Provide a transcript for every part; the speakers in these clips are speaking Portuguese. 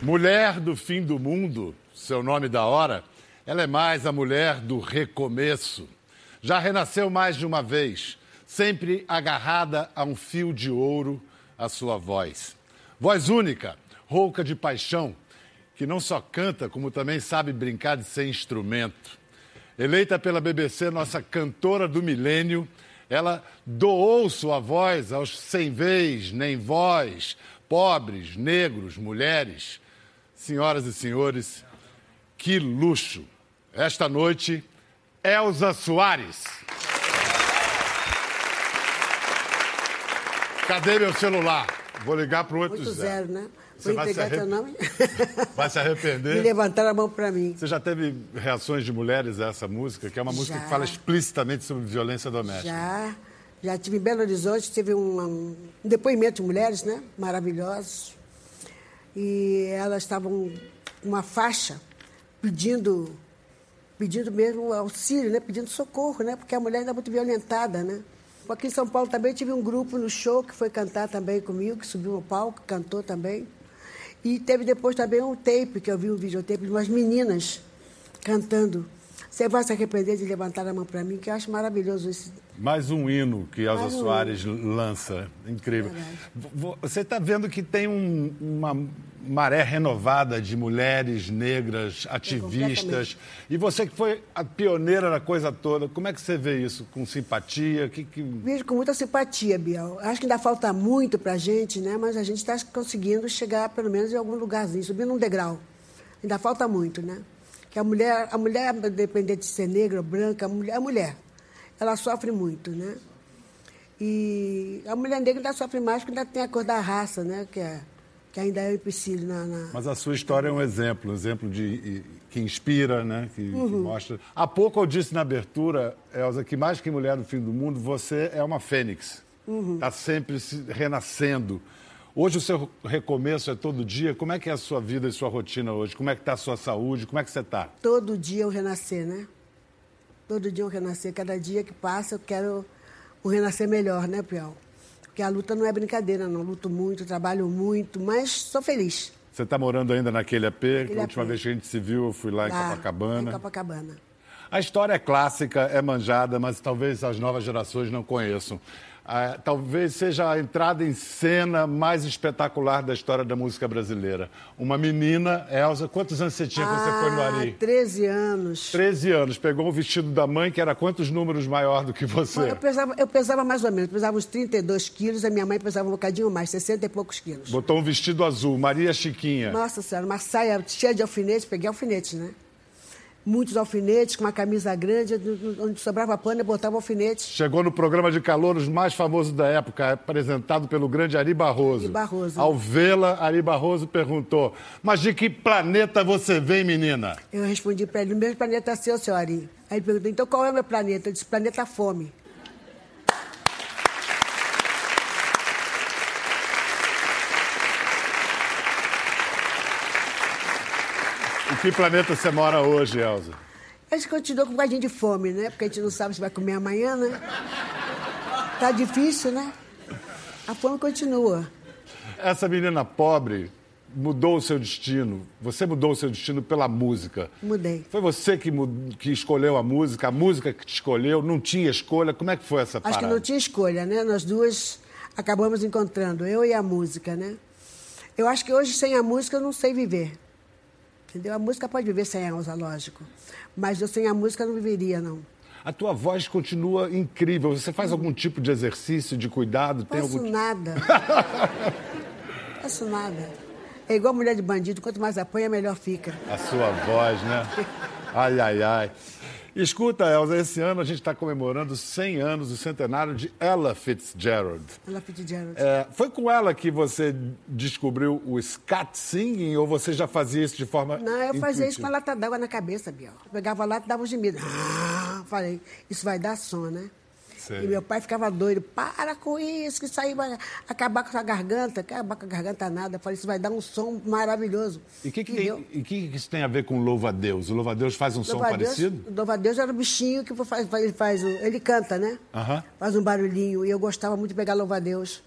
Mulher do fim do mundo, seu nome da hora, ela é mais a mulher do recomeço. Já renasceu mais de uma vez, sempre agarrada a um fio de ouro, a sua voz. Voz única, rouca de paixão, que não só canta, como também sabe brincar de ser instrumento. Eleita pela BBC nossa cantora do milênio, ela doou sua voz aos sem vez nem voz, pobres, negros, mulheres senhoras e senhores, que luxo! Esta noite, Elza Soares. Cadê meu celular? Vou ligar para o 80. zero, né? Vou Você entregar vai se teu nome. Vai se arrepender? Me levantaram a mão para mim. Você já teve reações de mulheres a essa música, que é uma música Já. que fala explicitamente sobre violência doméstica? Já, já tive em Belo Horizonte, tive um, um depoimento de mulheres, né? Maravilhosos. E elas estavam com uma faixa pedindo, pedindo mesmo auxílio, né? Pedindo socorro, né? Porque a mulher ainda é muito violentada, né? Aqui em São Paulo também tive um grupo no show que foi cantar também comigo, que subiu no palco, cantou também. E teve depois também um tape, que eu vi um videotape de umas meninas cantando. Você vai se arrepender de levantar a mão para mim, que eu acho maravilhoso esse Mais um hino que Elza um Soares lança. Incrível. Verdade. Vo- Você está vendo que tem um- uma maré renovada de mulheres negras, ativistas. completamente. E você que foi a pioneira da coisa toda, como é que você vê isso? Com simpatia? Que, que... Vejo com muita simpatia, Biel. Acho que ainda falta muito para a gente, né? mas a gente está conseguindo chegar, pelo menos, em algum lugarzinho, subindo um degrau. Ainda falta muito, né? Que a mulher, a mulher, independente de ser negra branca, a mulher, a mulher, ela sofre muito, né? E a mulher negra ainda sofre mais porque ainda tem a cor da raça, né? Que, é, que ainda é o empecilho na, na... Mas a sua história é um exemplo, um exemplo de, que inspira, né? que, que Uhum. mostra. Há pouco eu disse na abertura, Elza, que mais que mulher do fim do mundo, você é uma fênix. Uhum. Está sempre se renascendo. Hoje o seu recomeço é todo dia. Como é que é a sua vida e sua rotina hoje? Como é que está a sua saúde? Como é que você está? Todo dia eu renascer, né? Todo dia eu renascer. Cada dia que passa eu quero um renascer melhor, né, Piau? Porque a luta não é brincadeira, não. Luto muito, trabalho muito, mas sou feliz. Você está morando ainda naquele AP? que Naquele a última AP. vez que a gente se viu, eu fui lá em Lá, Copacabana. Em Copacabana. A história é clássica, é manjada, mas talvez as novas gerações não conheçam. Ah, talvez seja a entrada em cena mais espetacular da história da música brasileira. Uma menina, Elza, quantos anos você tinha quando você foi no Ari? 13 Ah, anos. 13 anos, pegou o vestido da mãe, que era quantos números maior do que você? Eu pesava, eu pesava mais ou menos, pesava uns 32 quilos, a minha mãe pesava um bocadinho mais, 60 e poucos quilos. Botou um vestido azul, Maria Chiquinha. Nossa Senhora, uma saia cheia de alfinetes, peguei alfinetes, né? Muitos alfinetes, com uma camisa grande, onde sobrava pano, eu botava alfinetes. Chegou no programa de calouros mais famoso da época, apresentado pelo grande Ari Barroso. Ari Barroso. Ao vê-la, Ari Barroso perguntou: Mas de que planeta você vem, menina? Eu respondi para ele, o mesmo planeta seu, seu Ari. Aí ele perguntou, então qual é o meu planeta? Eu disse, planeta fome. que planeta você mora hoje, Elza? A gente continua com um bocadinho de fome, né? Porque a gente não sabe se vai comer amanhã, né? Tá difícil, né? A fome continua. Essa menina pobre mudou o seu destino. Você mudou o seu destino pela música. Mudei. Foi você que, que escolheu a música, a música que te escolheu, não tinha escolha. Como é que foi essa Acho parada? que não tinha escolha, né? Nós duas acabamos encontrando, eu e a música, né? Eu acho que hoje sem a música eu não sei viver. Entendeu? A música pode viver sem a Elza, lógico. Mas eu sem a música não viveria, não. A tua voz continua incrível. Você faz algum tipo de exercício, de cuidado? Tem Faço algum... nada. Faço nada. É igual mulher de bandido, quanto mais apanha, melhor fica. A sua voz, né? Ai, ai, ai. Escuta, Elza, esse ano a gente está comemorando 100 anos do centenário de Ella Fitzgerald. Ela Fitzgerald. É, foi com ela que você descobriu o scat singing ou você já fazia isso de forma Não, eu fazia isso com intuitiva? a lata d'água na cabeça, Biel. Eu pegava a lata e dava um gemido. Ah, falei, isso vai dar som, né? Sei. E meu pai ficava doido. Para com isso, que isso aí vai acabar com a sua garganta. Acabar com a garganta nada. Eu falei, isso vai dar um som maravilhoso. E o que, que, tem- e que, que isso tem a ver com Louva a Deus? O Louva a Deus faz um som Louva Deus- parecido? Louva a Deus era o bichinho que faz, faz- ele faz, o- ele canta, né? Faz um barulhinho. E eu gostava muito de pegar Louva a Deus.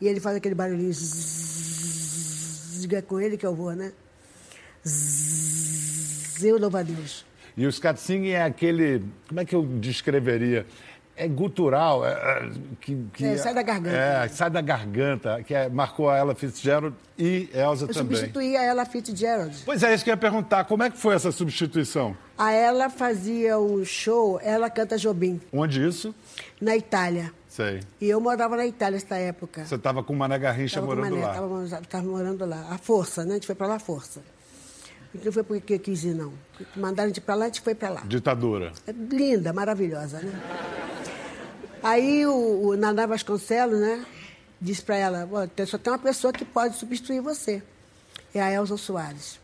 E ele faz aquele barulhinho. zzz, é com ele que eu vou, né? Zzz, eu louvo a Deus. E o scat singing é aquele, como é que eu descreveria? É gutural, é, é, que, que É, sai da garganta. É, sai da garganta, que é- marcou a Ella Fitzgerald e Elsa Eu também. substituí a ela Fitzgerald. Pois é, isso que eu ia perguntar. Como é que foi essa substituição? A ela fazia um show, ela canta Jobim, Onde isso? na Itália. Sei. E eu morava na Itália nessa época. Você estava com o Mané Garrincha Tava com morando Mané, lá. Tava, tava morando lá. A força, né? A gente foi pra lá à força. A gente não foi porque quis ir, não. Mandaram a gente pra lá, a gente foi pra lá. Ditadura. É linda, maravilhosa, né? Aí o, o Naná Vasconcelos, né, disse para ela, "Ó, tem- só tem uma pessoa que pode substituir você. É a Elza Soares.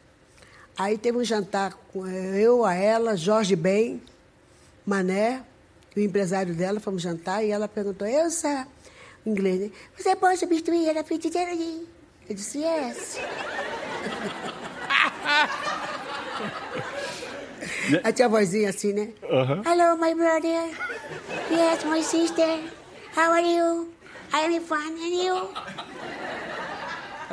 Aí teve um jantar com eh, eu, a ela, Jorge Ben, Mané, o empresário dela, fomos jantar, e ela perguntou, Elza, em inglês, né? Você pode substituir ela Fitzgerald? Eu disse, yes. Aí tinha a vozinha assim, né? Aham. Hello, my brother. Yes, my sister. How are you? I am fine, and you?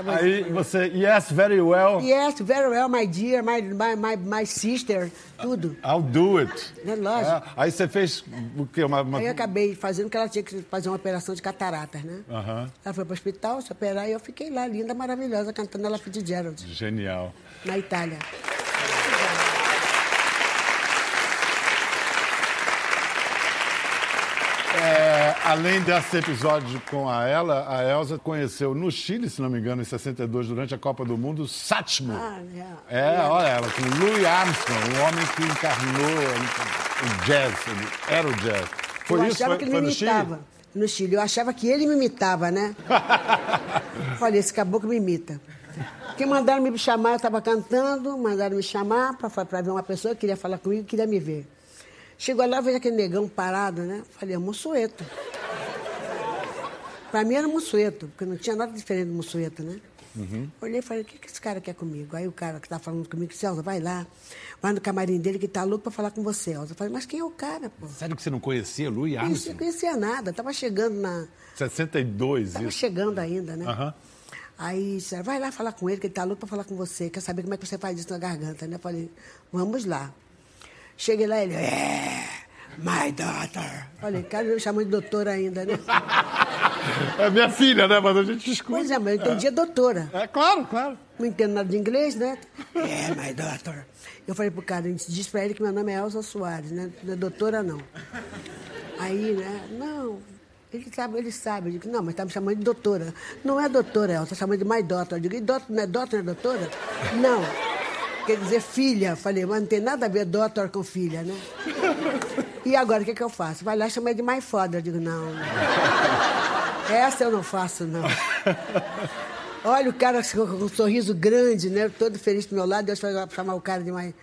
Aí você, yes, very well, Yes, very well, my dear, my, my, my, my sister, tudo. I'll do it. É lógico. É, aí você fez o quê? Uma, uma- Aí eu acabei fazendo que ela tinha que fazer uma operação de cataratas, né? Aham. Ela foi para o hospital se operar e eu fiquei lá, linda, maravilhosa, cantando ela Fitzgerald, Genial. na Itália. É, além desse episódio com a ela, a Elsa conheceu no Chile, se não me engano, em 62, durante a Copa do Mundo, Satchmo. Ah, é. Olha ela, com Louis Armstrong, o homem que encarnou o jazz, ele era o jazz. Foi eu isso? achava Foi, que ele foi me no Chile? imitava. No Chile. Eu achava que ele me imitava, né? Falei, esse caboclo me imita. Porque mandaram me chamar, eu estava cantando, mandaram me chamar para ver uma pessoa que queria falar comigo, queria me ver. Chegou lá, vejo aquele negão parado, né? Falei, é Mussueto. Para mim era Mussueto, porque não tinha nada diferente do Mussueto, né? Olhei e falei, o que, que esse cara quer comigo? Aí o cara que está falando comigo disse, Elza, vai lá, vai no camarim dele que tá louco para falar com você, Elza. Eu falei, mas quem é o cara, pô? Sério que você não conhecia Louis Eu não Armstrong? conhecia nada, estava chegando na. 62, Estava isso. chegando ainda, né? Aham. Aí disseram, vai lá falar com ele, que ele está louco para falar com você. Quer saber como é que você faz isso na garganta, né? Eu falei, vamos lá. Cheguei lá, ele, é, my daughter. Falei, cara, me chamou de doutora ainda, né? É minha filha, né? Mas a gente escuta. Pois é, mas eu entendia doutora. É claro, claro. Não entendo nada de inglês, né? É, my daughter. Eu falei pro cara, diz pra ele que meu nome é Elsa Soares, né? Não é doutora, não. Aí, né? Não, ele sabe, ele sabe. Eu digo, não, mas tá me chamando de doutora. Não é doutora, Elsa, tá chamando de my daughter. Eu digo, e doutor, não é doutor, não é doutora? Não. Quer dizer filha. Falei, mas não tem nada a ver doutor com filha, né? E agora, o que, que eu faço? Vai lá chamar de my father. Eu digo, não. Essa eu não faço, não. Olha o cara com um sorriso grande, né? Todo feliz do meu lado. Deus vai chamar o cara de mais.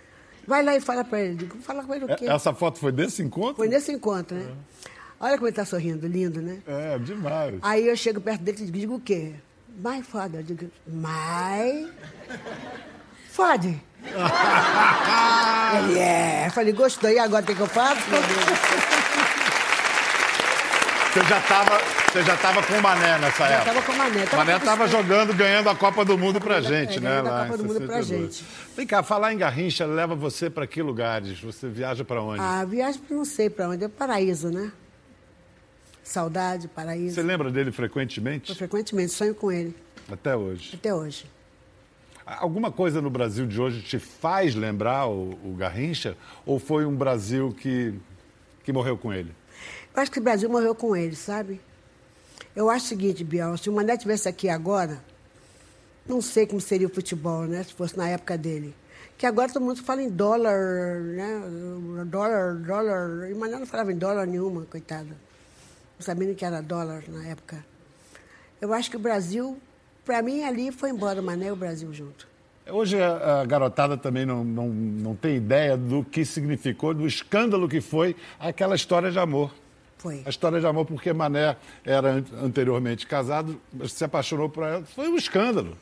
Vai lá e fala pra ele. Digo, fala com ele o quê? Essa foto foi desse encontro? Foi nesse encontro, né? Olha como ele tá sorrindo, lindo, né? É, demais. Aí eu chego perto dele e digo o quê? My father. Eu digo, my father. ele é. Falei, gostou. E agora o que, que eu faço? Você já estava você já tava com o Mané nessa Já época? tava com o Mané. Tava Mané estava jogando, ganhando a Copa do Mundo pra gente, é, né? ganhando a Copa do Mundo pra 62. gente. Vem cá, falar em Garrincha leva você para que lugares? Você viaja para onde? A viagem pra não sei pra onde. É paraíso, né? Saudade, paraíso. Você lembra dele frequentemente? Eu frequentemente sonho com ele, Até hoje. até hoje. Alguma coisa no Brasil de hoje te faz lembrar o, o Garrincha? Ou foi um Brasil que, que morreu com ele? Eu acho que o Brasil morreu com ele, sabe? Eu acho o seguinte, Biel, se o Mané tivesse aqui agora, não sei como seria o futebol, né? Se fosse na época dele. Que agora todo mundo fala em dólar, né? Dólar, dólar. E Mané não falava em dólar nenhuma, coitado. Não sabia nem que era dólar na época. Eu acho que o Brasil, para mim, ali foi embora o Mané e o Brasil junto. Hoje a, garotada também não, não, não tem ideia do que significou, do escândalo que foi aquela história de amor. Foi. A história de amor, porque Mané era an- anteriormente casado, se apaixonou por ela. Foi um escândalo.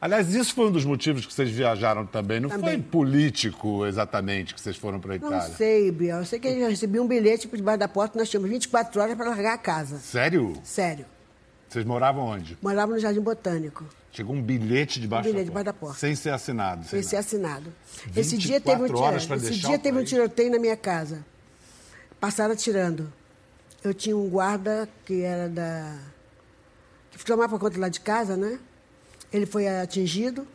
Aliás, isso foi um dos motivos que vocês viajaram também. Não foi Também. político exatamente que vocês foram para a Não Itália. sei, Biel. Eu sei que eu recebi um bilhete por debaixo da porta, nós tínhamos 24 horas para largar a casa. Sério? Sério. Vocês moravam onde? Morava no Jardim Botânico. Chegou um bilhete debaixo Um bilhete da, debaixo da porta, porta. Sem ser assinado. Sem ser nada. assinado. Esse dia teve um, 24 horas pra esse dia teve um tiroteio na minha casa. Passaram atirando. Eu tinha um guarda que era da. que tomava conta lá de casa, né? Ele foi atingido.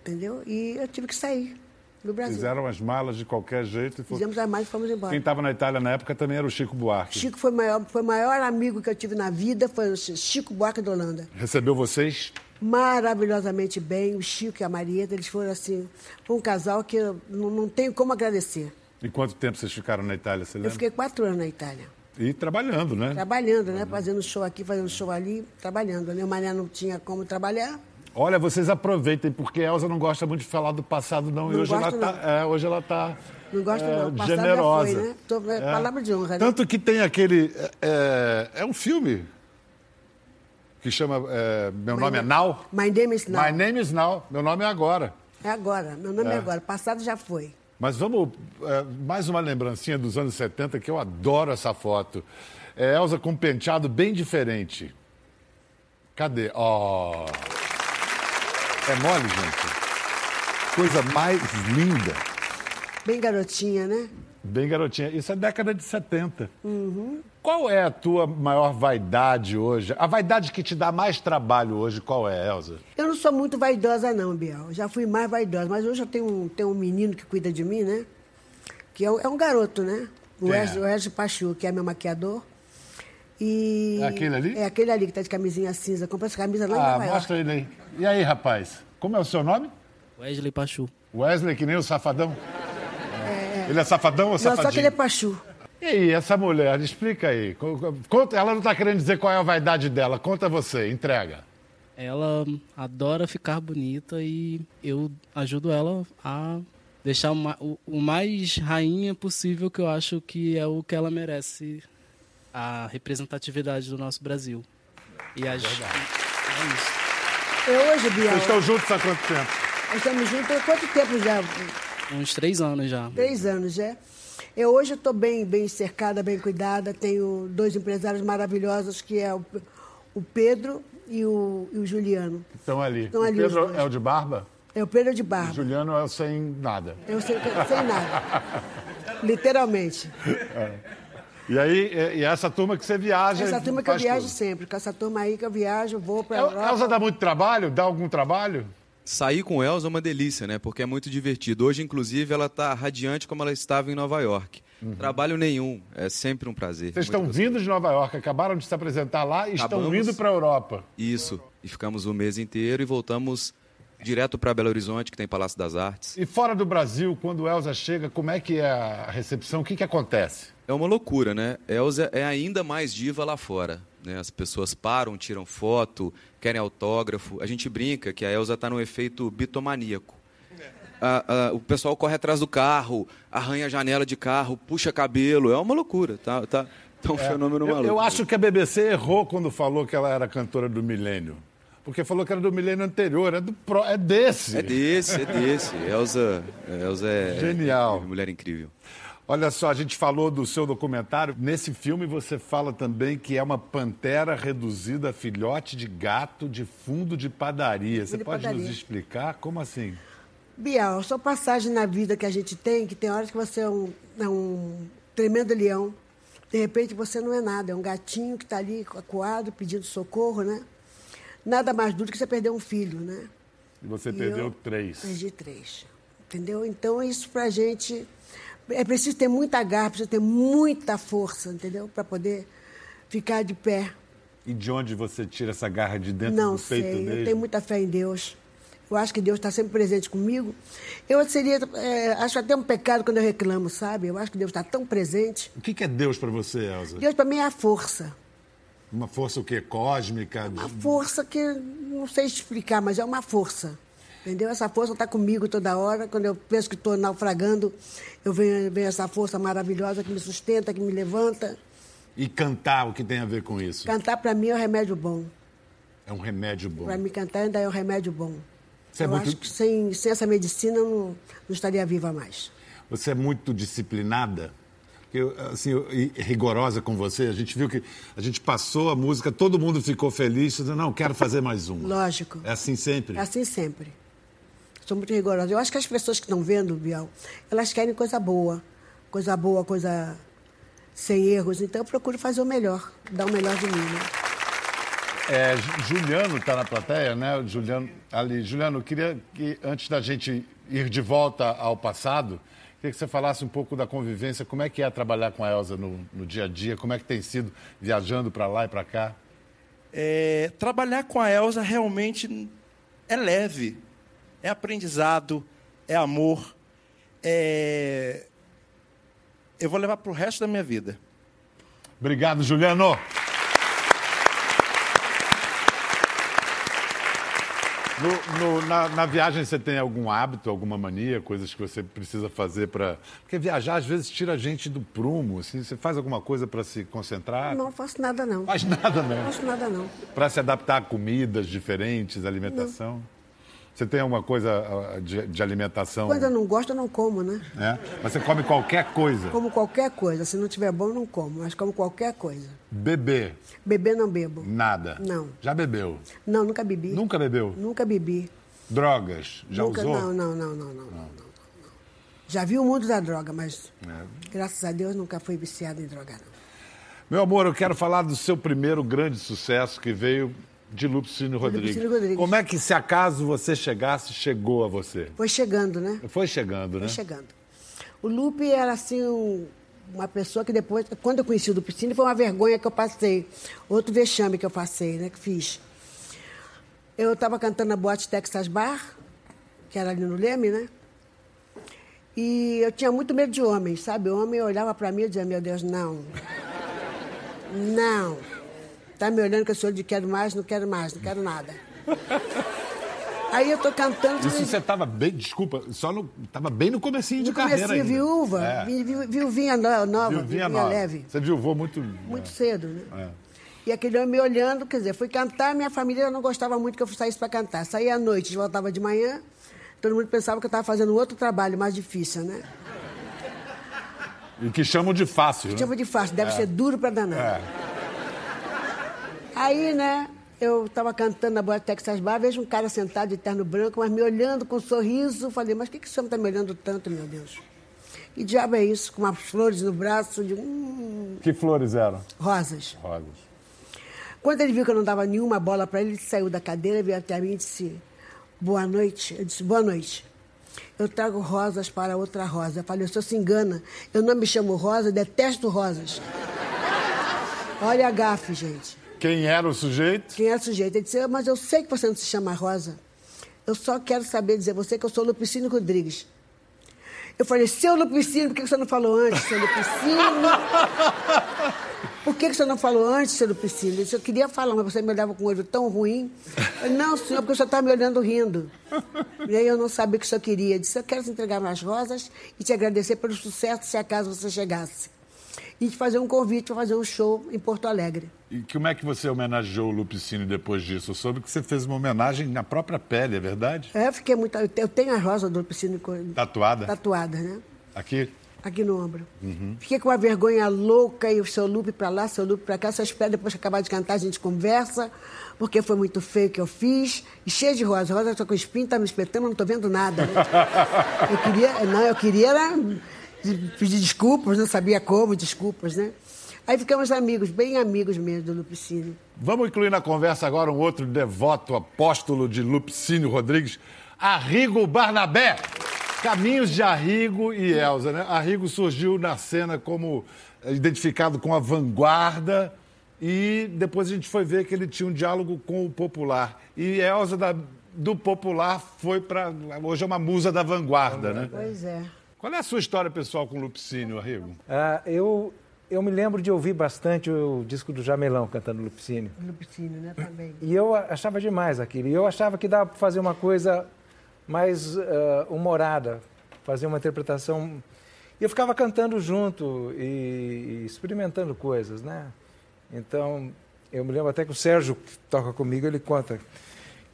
Entendeu? E eu tive que sair. Fizeram as malas de qualquer jeito e foram. Fizemos as mais e fomos embora. Quem estava na Itália na época também era o Chico Buarque. Chico foi o maior, foi o maior amigo que eu tive na vida, foi o Chico Buarque da Holanda. Recebeu vocês? Maravilhosamente bem, o Chico e a Marieta, eles foram assim, foi um casal que eu não, não tenho como agradecer. E quanto tempo vocês ficaram na Itália, você Eu lembra? fiquei quatro anos na Itália, E trabalhando, né? trabalhando, né? Fazendo show aqui, fazendo show ali, trabalhando. Meu mané não tinha como trabalhar. Olha, vocês aproveitem, porque a Elza não gosta muito de falar do passado, não. e Não hoje ela, gosto, tá, é, hoje ela tá Não gosto, é, não. O passado já generosa. foi, né? Tô- é palavra de honra, né? Tanto que tem aquele. É, é um filme que chama é, Meu Nome é Now. My name is now. My Name is Now. Meu nome é agora. É agora, meu nome é, agora. Passado já foi. Mas vamos. é, mais uma lembrancinha dos anos 70, que eu adoro essa foto. É Elza com um penteado bem diferente. Cadê? Ó. É mole, gente. Coisa mais linda. Bem garotinha, né? Bem garotinha. Isso é década de 70. Qual é a tua maior vaidade hoje? A vaidade que te dá mais trabalho hoje, qual é, Elza? Eu não sou muito vaidosa, não, Biel. Já fui mais vaidosa, mas hoje eu tenho um, tenho um menino que cuida de mim, né? Que é, um- é um garoto, né? O é? Wesley Pachu, que é meu maquiador. E É aquele ali? É aquele ali que tá de camisinha cinza. Comprei essa camisa lá em Ah, Nova York. mostra ele aí. E aí, rapaz? Como é o seu nome? Wesley Pachu. Wesley, que nem o Safadão? Ele é safadão ou Não, safadinho? só que ele é Pachu. E aí, essa mulher, explica aí. Co- Conta, ela não está querendo dizer qual é a vaidade dela. Conta você, entrega. Ela adora ficar bonita e eu ajudo ela a deixar o mais rainha possível, que eu acho que é o que ela merece, a representatividade do nosso Brasil. E a gente. É isso. Eu hoje, Biel, Vocês estão juntos há quanto tempo? nós estamos juntos há quanto tempo já? Uns três anos já. Três anos, já. Eu hoje estou bem, bem cercada, bem cuidada. Tenho dois empresários maravilhosos, que é o, o Pedro e o, e o Juliano. Estão ali. Estão o ali Pedro é o de barba? É o Pedro de O barba. Juliano é o sem nada. Eu sei, sem nada. Literalmente. E aí, e, e essa turma que você viaja. Essa turma que eu viajo tudo. sempre. Com essa turma aí que eu viajo, vou para a El- Europa. Elza dá muito trabalho? Dá algum trabalho? Sair com Elza é uma delícia, né? Porque é muito divertido. Hoje, inclusive, ela está radiante como ela estava em Nova York. Trabalho nenhum, é sempre um prazer. Vocês estão gostoso. vindo de Nova York, acabaram de se apresentar lá e estão Acabamos. indo para a Europa. Isso. E ficamos o mês inteiro e voltamos direto para Belo Horizonte, que tem Palácio das Artes. E fora do Brasil, quando Elza chega, como é que é a recepção? O que, que acontece? É uma loucura, né? Elza é ainda mais diva lá fora. Né? As pessoas param, tiram foto, querem autógrafo. A gente brinca que a Elza está no efeito bitomaníaco. A- a- o pessoal corre atrás do carro, arranha a janela de carro, puxa cabelo. É uma loucura. Tá, tá, tá um fenômeno Eu, maluco. eu acho que a BBC errou quando falou que ela era cantora do milênio. Porque falou que era do milênio anterior, é, do pro- é desse. É desse, é desse. Elza, Elza é. Genial. é mulher incrível. Olha só, a gente falou do seu documentário. Nesse filme você fala também que é uma pantera reduzida a filhote de gato de fundo de padaria. Você de pode padaria. nos explicar como assim? Bial, só passagem na vida que a gente tem, que tem horas que você é um, é um tremendo leão. De repente você não é nada, é um gatinho que está ali acuado, pedindo socorro, né? Nada mais duro que você perder um filho, né? E você E perdeu eu três. Perdi três. Entendeu? Então, isso pra gente. É preciso ter muita garra, precisa ter muita força, entendeu? Para poder ficar de pé. E de onde você tira essa garra de dentro Não do peito sei, mesmo? eu tenho muita fé em Deus. Eu acho que Deus está sempre presente comigo. Eu seria, é, acho até um pecado quando eu reclamo, sabe? Eu acho que Deus está tão presente. O que que é Deus para você, Elza? Deus para mim é a força. Uma força o quê? Cósmica? Uma força que não sei explicar, mas é uma força. Entendeu? Essa força está comigo toda hora. Quando eu penso que estou naufragando, eu venho, venho essa força maravilhosa que me sustenta, que me levanta. E cantar, o que tem a ver com isso? Cantar para mim é um remédio bom. É um remédio bom. Para mim cantar ainda é um remédio bom. Você é eu muito- acho que sem, sem essa medicina eu não, não estaria viva mais. Você é muito disciplinada? assim, rigorosa com você. A gente viu que a gente passou a música, todo mundo ficou feliz, dizendo, não, quero fazer mais uma. Lógico. É assim sempre? É assim sempre. Sou muito rigorosa. Eu acho que as pessoas que estão vendo, Biel, elas querem coisa boa. Coisa boa, coisa sem erros. Então eu procuro fazer o melhor, dar o melhor de mim. Né? É, Juliano está na plateia, né? Juliano, ali. Juliano, eu queria que, antes da gente ir de volta ao passado, queria que você falasse um pouco da convivência, como é que é trabalhar com a Elza no, no dia a dia, como é que tem sido viajando para lá e para cá? É, trabalhar com a Elza realmente é leve, é aprendizado, é amor, é... eu vou levar para o resto da minha vida. Obrigado, Juliano. No, no, na, na, viagem você tem algum hábito, alguma mania, coisas que você precisa fazer para. Porque viajar às vezes tira a gente do prumo, assim. Você faz alguma coisa para se concentrar? Não, faço nada não. Faz nada não. Não faço nada não. Para se adaptar a comidas diferentes, alimentação? Não. Você tem alguma coisa ah, de, de, alimentação? Quando eu não gosto, eu não como, né? É? Mas você come qualquer coisa? Como qualquer coisa. Se não tiver bom, não como. Mas como qualquer coisa. Beber? Beber, não bebo. Nada? Não. Já bebeu? Não, nunca bebi. Nunca bebeu? Nunca bebi. Drogas? Já nunca, usou? Não, não, não, não, não, não, não. Já vi o mundo da droga, mas é. graças a Deus nunca fui viciado em droga, não. Meu amor, eu quero falar do seu primeiro grande sucesso que veio de Lupicínio Rodrigues. Lupicínio Rodrigues. Como é que, se acaso você chegasse, chegou a você? Foi chegando, né? Foi chegando, né? Foi chegando. O Lupe era, assim, um, uma pessoa que depois... Quando eu conheci o Lupicínio, foi uma vergonha que eu passei. Outro vexame que eu passei, né? Que fiz. Eu estava cantando na boate Texas Bar, que era ali no Leme, né? E eu tinha muito medo de homens, sabe? O homem olhava para mim e dizia, meu Deus, não. Não. Tá me olhando com esse olho de quero mais, não quero mais, não quero nada. Aí eu tô cantando. Isso você estava bem, desculpa, só no, tava bem no comecinho de no carreira. Comecinho, viúva, é. vi, vi, viuvinha nova, viuvinha, viuvinha nova. leve. Você viuvou muito. Muito é. cedo, né? É. E aquele homem me olhando, quer dizer, fui cantar, minha família não gostava muito que eu saísse para cantar. Saía à noite, voltava de manhã, todo mundo pensava que eu estava fazendo outro trabalho mais difícil, né? E que chamam de fácil, que né? Chamam de fácil, deve é. ser duro para danar. É. Aí, né, eu estava cantando na Boa Texas Bar, vejo um cara sentado de terno branco, mas me olhando com um sorriso. Falei, mas o que, que esse homem está me olhando tanto, meu Deus? Que diabo é isso? Com umas flores no braço. De... Hum... Que flores eram? Rosas. Rosas. Quando ele viu que eu não dava nenhuma bola para ele, ele saiu da cadeira, veio até mim e disse: Boa noite. Eu disse: Boa noite. Eu trago rosas para outra rosa. Eu falei: O senhor se engana. Eu não me chamo Rosa, detesto rosas. Olha a gafe, gente. Quem era o sujeito? Quem era o sujeito? Ele disse, mas eu sei que você não se chama Rosa. Eu só quero saber dizer você que eu sou Lupicínio Rodrigues. Eu falei, seu Lupicínio, por que você não falou antes, seu Lupicínio? Por que você não falou antes, seu Lupicínio? Ele disse, eu queria falar, mas você me olhava com um olho tão ruim. Eu não, senhor, porque o senhor está me olhando rindo. E aí eu não sabia o que o senhor queria. Eu disse, eu quero te entregar mais rosas e te agradecer pelo sucesso se acaso você chegasse e fazer um convite para fazer um show em Porto Alegre. E como é que você homenageou o Lupicínio depois disso? Eu soube que você fez uma homenagem na própria pele, é verdade? É, eu fiquei muito. Eu tenho a rosa do Lupicínio. Tatuada? Tatuada, né? Aqui? Aqui no ombro. Uhum. Fiquei com uma vergonha louca e o seu Lupe para lá, seu Lupe para cá. Só espero depois que acabar de cantar a gente conversa, porque foi muito feio o que eu fiz. E cheio de rosa. Rosa está com espinho, tá me espetando, não estou vendo nada. Né? eu queria. Não, eu queria era pedir desculpas, não sabia como, desculpas, né? Aí ficamos amigos, bem amigos mesmo do Lupicínio. Vamos incluir na conversa agora um outro devoto apóstolo de Lupicínio Rodrigues, Arrigo Barnabé. Caminhos de Arrigo e Elza, né? Arrigo surgiu na cena como identificado com a vanguarda e depois a gente foi ver que ele tinha um diálogo com o popular. E Elza da, do popular foi para hoje é uma musa da vanguarda, né? Pois é. Qual é a sua história pessoal com o Lupicínio, Arrigo? Ah, eu, eu me lembro de ouvir bastante o disco do Jamelão cantando Lupicínio. Lupicínio, né? Também. E eu achava demais aquilo. E eu achava que dava para fazer uma coisa mais uh, humorada, fazer uma interpretação. E eu ficava cantando junto e, e experimentando coisas, né? Então, eu me lembro até que o Sérgio, que toca comigo, ele conta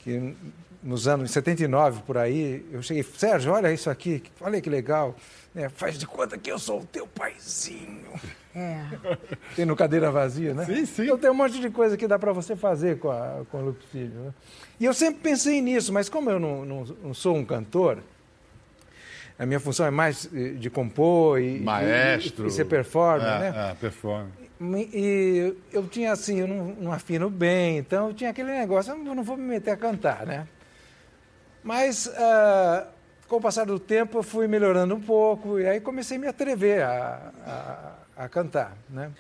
que nos anos 79 por aí, eu cheguei, Sérgio, olha isso aqui, olha que legal. É, faz de conta que eu sou o teu paizinho. É. Tem no cadeira vazia, né? Sim, sim. Então tem um monte de coisa que dá para você fazer com a, com a Lupicínio. Né? E eu sempre pensei nisso, mas como eu não, não, não sou um cantor, a minha função é mais eh, de compor e, Maestro. e, e ser performer, é, né? É, performer. E eu tinha assim, eu não, não, afino bem, então eu tinha aquele negócio, eu não vou me meter a cantar, né? Mas uh, com o passar do tempo eu fui melhorando um pouco e aí comecei a me atrever a, a, a cantar, né?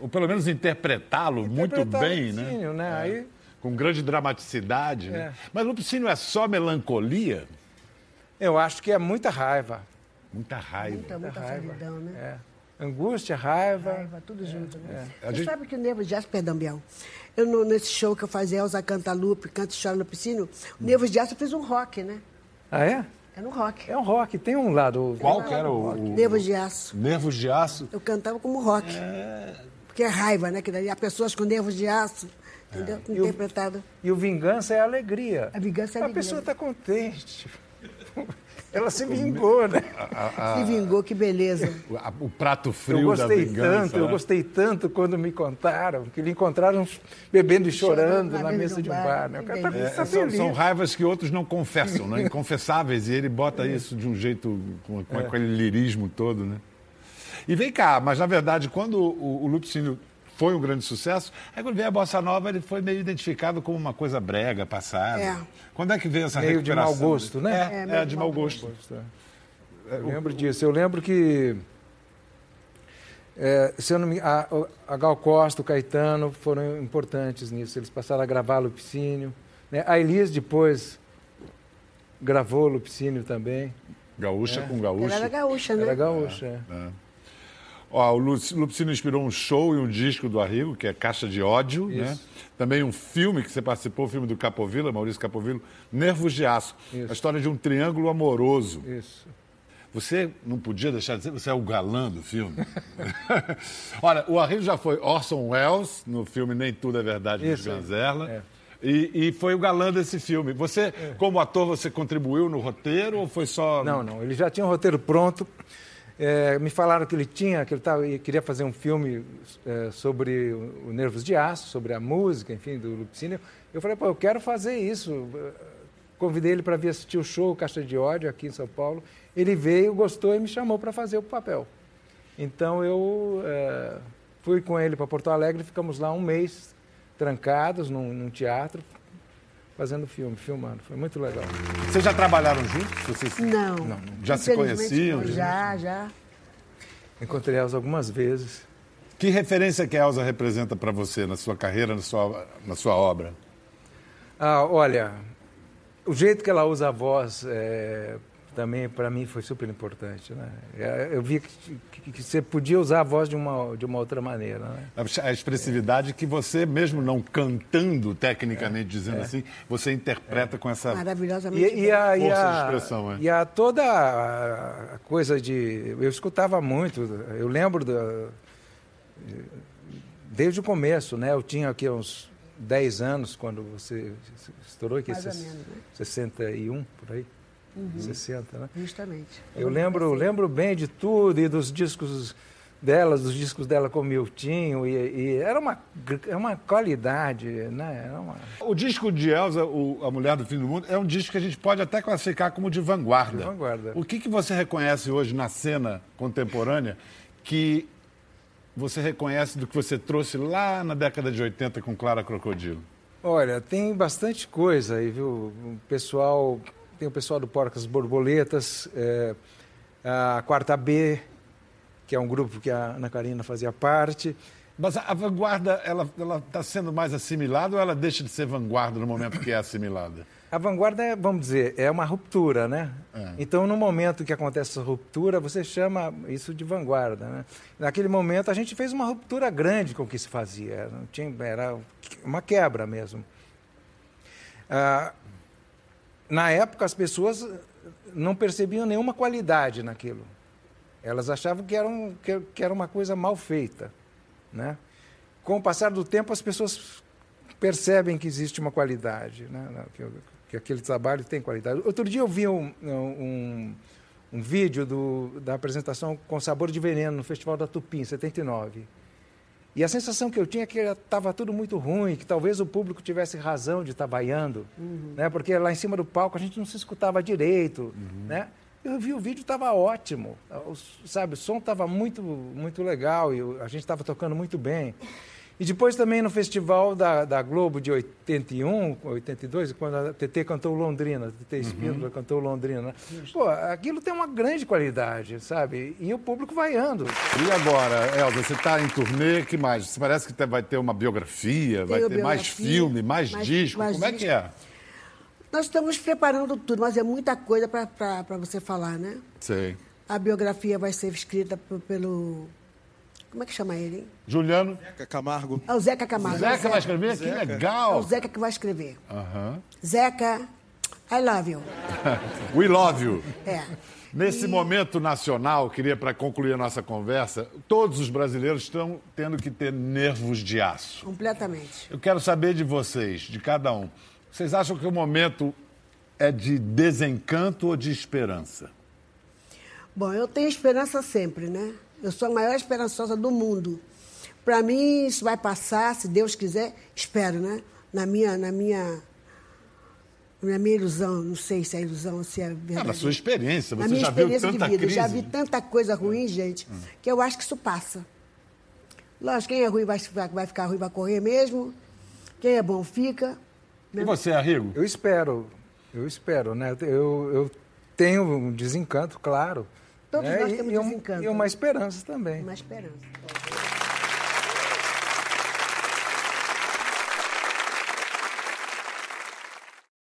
Ou pelo menos interpretá-lo muito bem, né? né? É. Aí, com grande dramaticidade, né? É. Mas Lupicínio é só melancolia? eu acho que é muita raiva. Muita raiva. Muita, muita raiva. solidão, né? É. Angústia, raiva. Raiva, tudo junto, né? A Você gente- sabe que o Nervo de Aço, perdão, Biel, eu no- nesse show que eu fazia, Elza canta Lupe, canta e chora no piscino, o Nervo de Aço eu fiz um rock, né? Ah, é? É no rock. É um rock, tem um lado. Qual que era o, o- Nervo de Aço. Nervos de Aço? Eu cantava como rock. Porque é raiva, né? Que daí há pessoas com nervos de aço, entendeu? o- Interpretado. E o vingança é a alegria. A vingança é a A alegria. pessoa está contente. Ela se vingou, né? Se vingou, que beleza. O, a- o prato Eu frio da gostei vingança. tanto, eu né? gostei tanto quando me contaram, que lhe encontraram bebendo e chorando Chorando na mesa de um bar. Né? O cara tá, Que É, tá são, são raivas que outros não confessam, né? inconfessáveis, e ele bota isso de um jeito, com, com aquele lirismo todo. Né? E vem cá, mas na verdade, quando o, o Lupicínio foi um grande sucesso, aí quando veio a Bossa Nova, ele foi meio identificado como uma coisa brega, passada. É. Quando é que veio essa Meio de recuperação? mau gosto, né? É, É, é, de de mau mau gosto. Eu lembro disso. Eu lembro que é, se eu não me, a, a Gal Costa, o Caetano foram importantes nisso. Eles passaram a gravar Lupicínio. Né? A Elis depois gravou Lupicínio também. Gaúcha com gaúcho. Ela era gaúcha, né? Era gaúcha. é. Ó, o Lu- Lupicínio inspirou um show e um disco do Arrigo, que é Caixa de Ódio, né? Isso. Também um filme que você participou, o filme do Capovilla, Maurício Capovilla, Nervos de Aço. Isso. A história de um triângulo amoroso. Isso. Você não podia deixar de dizer, você é o galã do filme. Olha, o Arrigo já foi Orson Welles, no filme Nem Tudo é Verdade, de Isso, é. Ganzerla. É. E, e foi o galã desse filme. Você, como ator, você contribuiu no roteiro ou foi só... Não, não. Ele já tinha o roteiro pronto. É, me falaram que ele tinha, que ele tava, queria fazer um filme é, sobre o Nervos de Aço, sobre a música, enfim, do Lupicínio. Eu falei, pô, eu quero fazer isso. Convidei ele para vir assistir o show Caixa de Ódio aqui em São Paulo. Ele veio, gostou e me chamou para fazer o papel. Então eu é, fui com ele para Porto Alegre, ficamos lá um mês trancados num, num teatro, fazendo filme, filmando. Foi muito legal. Vocês já trabalharam juntos? Vocês... Não. Já se conheciam? não. Já, já. Encontrei elas algumas vezes. Que referência que a Elza representa para você na sua carreira, na sua, na sua obra? Ah, olha, o jeito que ela usa a voz é, também para mim foi super importante. Né? É, Eu vi que, que- que você podia usar a voz de uma, de uma outra maneira. Né? A expressividade que você, mesmo não cantando tecnicamente, dizendo assim, você interpreta com essa. Maravilhosamente. E, e a, e, Força de a, expressão, é. e a toda a coisa de. Eu escutava muito, eu lembro da, desde o começo, né? Eu tinha aqui uns 10 anos quando você estourou aqui, Mais ou ses- menos, né? 61, por aí. 60, né? Justamente. Eu lembro, lembro bem de tudo e dos discos dela, dos discos dela com o Miltinho, e, e era uma, é uma qualidade, né? Era uma... O disco de Elza, o A Mulher do Fim do Mundo, é um disco que a gente pode até classificar como de vanguarda. De vanguarda. O que, que você reconhece hoje na cena contemporânea que você reconhece do que você trouxe lá na década de 80 com Clara Crocodilo? Olha, tem bastante coisa aí, viu? O pessoal, tem o pessoal do Porcas Borboletas, é, a Quarta B, que é um grupo que a Ana Karina fazia parte. Mas a, vanguarda, ela está sendo mais assimilada ou ela deixa de ser vanguarda no momento que é assimilada? A vanguarda, é, vamos dizer, é uma ruptura, né? Então, no momento que acontece essa ruptura, você chama isso de vanguarda, né? Naquele momento, a gente fez uma ruptura grande com o que se fazia. Não tinha, era uma quebra mesmo. Ah, na época, as pessoas não percebiam nenhuma qualidade naquilo. Elas achavam que era, um, que, que era uma coisa mal feita, né? Com o passar do tempo, as pessoas percebem que existe uma qualidade, né? que, que aquele trabalho tem qualidade. Outro dia eu vi um, um, um vídeo do, da apresentação com Sabor de Veneno no Festival da Tupi, em 79. E a sensação que eu tinha é que estava tudo muito ruim, que talvez o público tivesse razão de estar vaiando, uhum. né? porque lá em cima do palco a gente não se escutava direito. Uhum. Né? Eu vi o vídeo, estava ótimo, o, sabe? O som estava muito, muito legal e a gente estava tocando muito bem. E depois também no festival da, da Globo de 81, 82, quando a TT cantou Londrina, a TT Espíndola uhum. cantou Londrina. Né? Pô, aquilo tem uma grande qualidade, sabe? E o público vaiando. E agora, Elza, você está em turnê, que mais? Você parece que vai ter uma biografia, vai ter biografia, mais filme, mais, mais disco. Mais Como disco. é que é? Nós estamos preparando tudo, mas é muita coisa para você falar, né? Sei. A biografia vai ser escrita pelo como é que chama ele, hein? Juliano. Zeca Camargo. É o Zeca Camargo. Zeca, Zeca vai escrever? Zeca. Que legal. É o Zeca que vai escrever. Uhum. Zeca, I love you. We love you. É. Nesse e... momento nacional, queria, para concluir a nossa conversa, todos os brasileiros estão tendo que ter nervos de aço. Completamente. Eu quero saber de vocês, de cada um. Vocês acham que o momento é de desencanto ou de esperança? Bom, eu tenho esperança sempre, né? Eu sou a maior esperançosa do mundo. Para mim, isso vai passar, se Deus quiser, espero, né? Na minha, na minha, na minha ilusão, não sei se é ilusão ou se é verdade. Ah, na sua experiência, você na minha já experiência viu tanta de vida, crise? já vi tanta coisa ruim, gente, hum. que eu acho que isso passa. Lógico, quem é ruim vai, vai ficar ruim, vai correr mesmo. Quem é bom fica. Né? E você, Arrigo? Eu espero, eu espero, né? Eu, eu tenho um desencanto, claro. Todos né? nós temos e, desencanto. E uma esperança também. Uma esperança.